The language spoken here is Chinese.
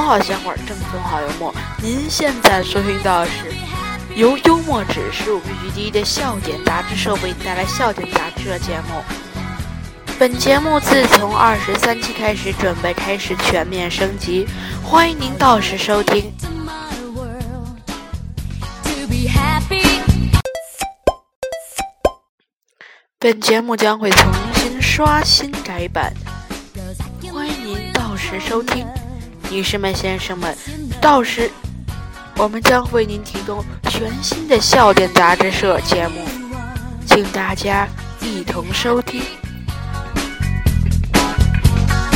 好笑话，正宗好幽默。您现在收听到的是由幽默指数必须第一的笑点杂志社为您带来笑点杂志的节目。本节目自从二十三期开始，准备开始全面升级，欢迎您到时收听。本节目将会重新刷新改版，欢迎您到时收听。女士们、先生们，到时我们将为您提供全新的笑点杂志社节目，请大家一同收听。